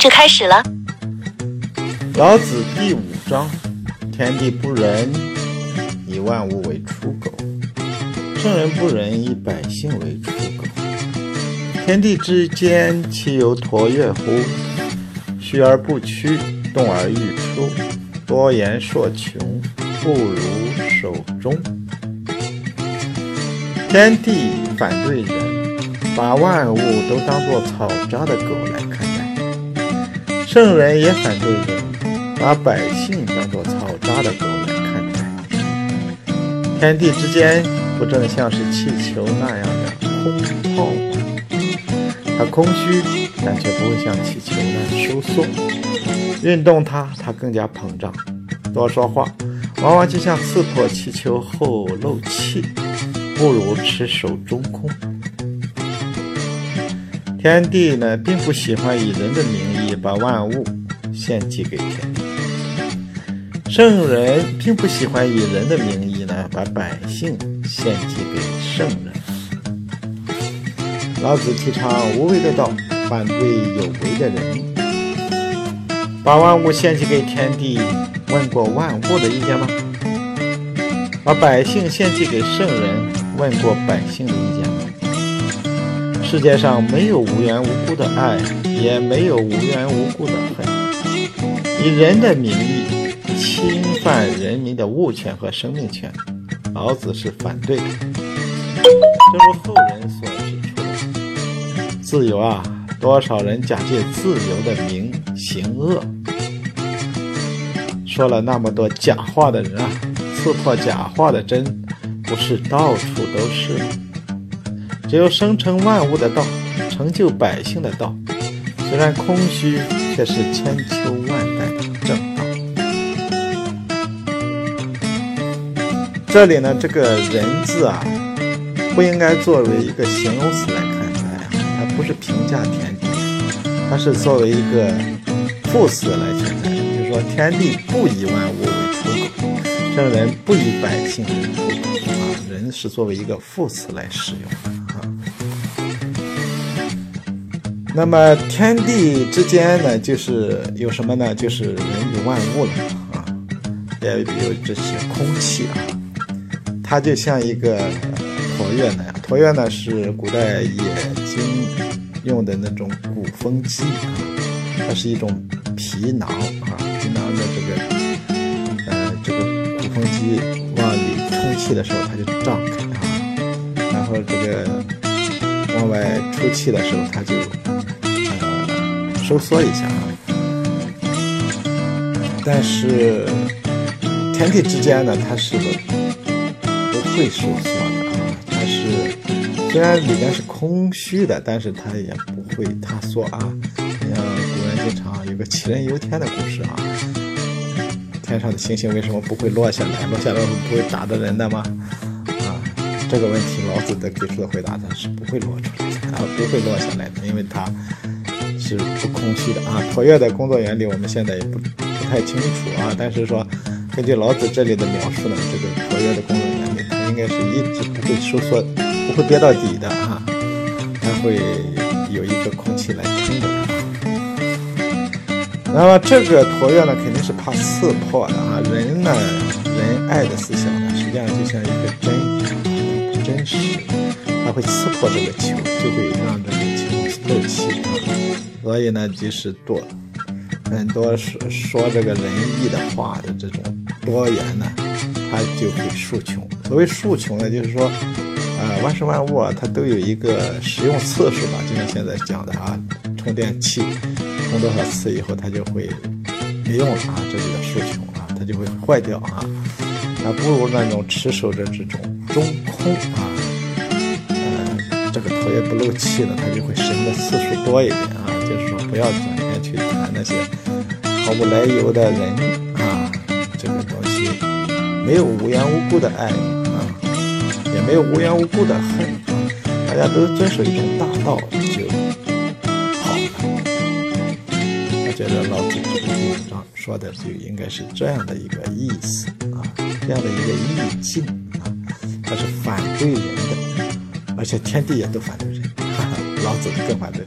制开始了。老子第五章：天地不仁，以万物为刍狗；圣人不仁，以百姓为刍狗。天地之间，其有橐越乎？虚而不屈，动而欲出，多言数穷，不如守中。天地反对人。把万物都当作草扎的狗来看，圣人也反对人，把百姓当作草扎的狗来看待。天地之间不正像是气球那样的空泡吗？它空虚，但却不会像气球那样收缩。运动它，它更加膨胀。多说话，往往就像刺破气球后漏气，不如持手中空。天地呢，并不喜欢以人的名义把万物献祭给天地；圣人并不喜欢以人的名义呢，把百姓献祭给圣人。老子提倡无为的道，反对有为的人。把万物献祭给天地，问过万物的意见吗？把百姓献祭给圣人，问过百姓的意见吗？世界上没有无缘无故的爱，也没有无缘无故的恨。以人的名义侵犯人民的物权和生命权，老子是反对的。正如后人所指出的，自由啊，多少人假借自由的名行恶，说了那么多假话的人啊，刺破假话的针，不是到处都是吗？只有生成万物的道，成就百姓的道，虽然空虚，却是千秋万代的正道。这里呢，这个人字啊，不应该作为一个形容词来看待，它不是评价天地，它是作为一个副词来看待。就是说，天地不以万物为刍狗，圣人不以百姓为刍狗啊，人是作为一个副词来使用啊。那么天地之间呢，就是有什么呢？就是人与万物了啊，也有这些空气啊，它就像一个橐越那样。橐越呢是古代冶金用的那种鼓风机啊，它是一种皮囊啊，皮囊的这个气的时候，它就胀开啊，然后这个往外出气的时候，它就呃。收缩一下啊，但是天地之间呢，它是不会收缩的啊。它是虽然里面是空虚的，但是它也不会塌缩啊。你像古人经常有个杞人忧天的故事啊，天上的星星为什么不会落下来？落下来不会打到人的吗？啊，这个问题老子的给出的回答它是不会落出来的，啊，不会落下来的，因为它。是不空虚的啊！橐越的工作原理我们现在也不不太清楚啊，但是说根据老子这里的描述呢，这个橐越的工作原理，它应该是一直不会收缩，不会憋到底的啊，它会有一个空气来。那么这个橐越呢，肯定是怕刺破的啊！人呢，仁爱的思想呢，实际上就像一个针一样，不真实，它会刺破这个球，就会让这个球漏气。所以呢，就是多很多说说这个仁义的话的这种多言呢，它就会树穷。所谓树穷呢，就是说，呃，万事万物啊，它都有一个使用次数吧，就像现在讲的啊，充电器充多少次以后它就会没用了啊，这里的数穷啊，它就会坏掉啊。还不如那种持守着这种中空啊，呃，这个头也不漏气的，它就会使用的次数多一点啊。就是说，不要整天去谈那些毫无来由的人啊，这个东西没有无缘无故的爱啊，也没有无缘无故的恨啊，大家都遵守一种大道就觉得老子这个文章说的就应该是这样的一个意思啊，这样的一个意境啊，它是反对人的，而且天地也都反对人，哈哈，老子更反对。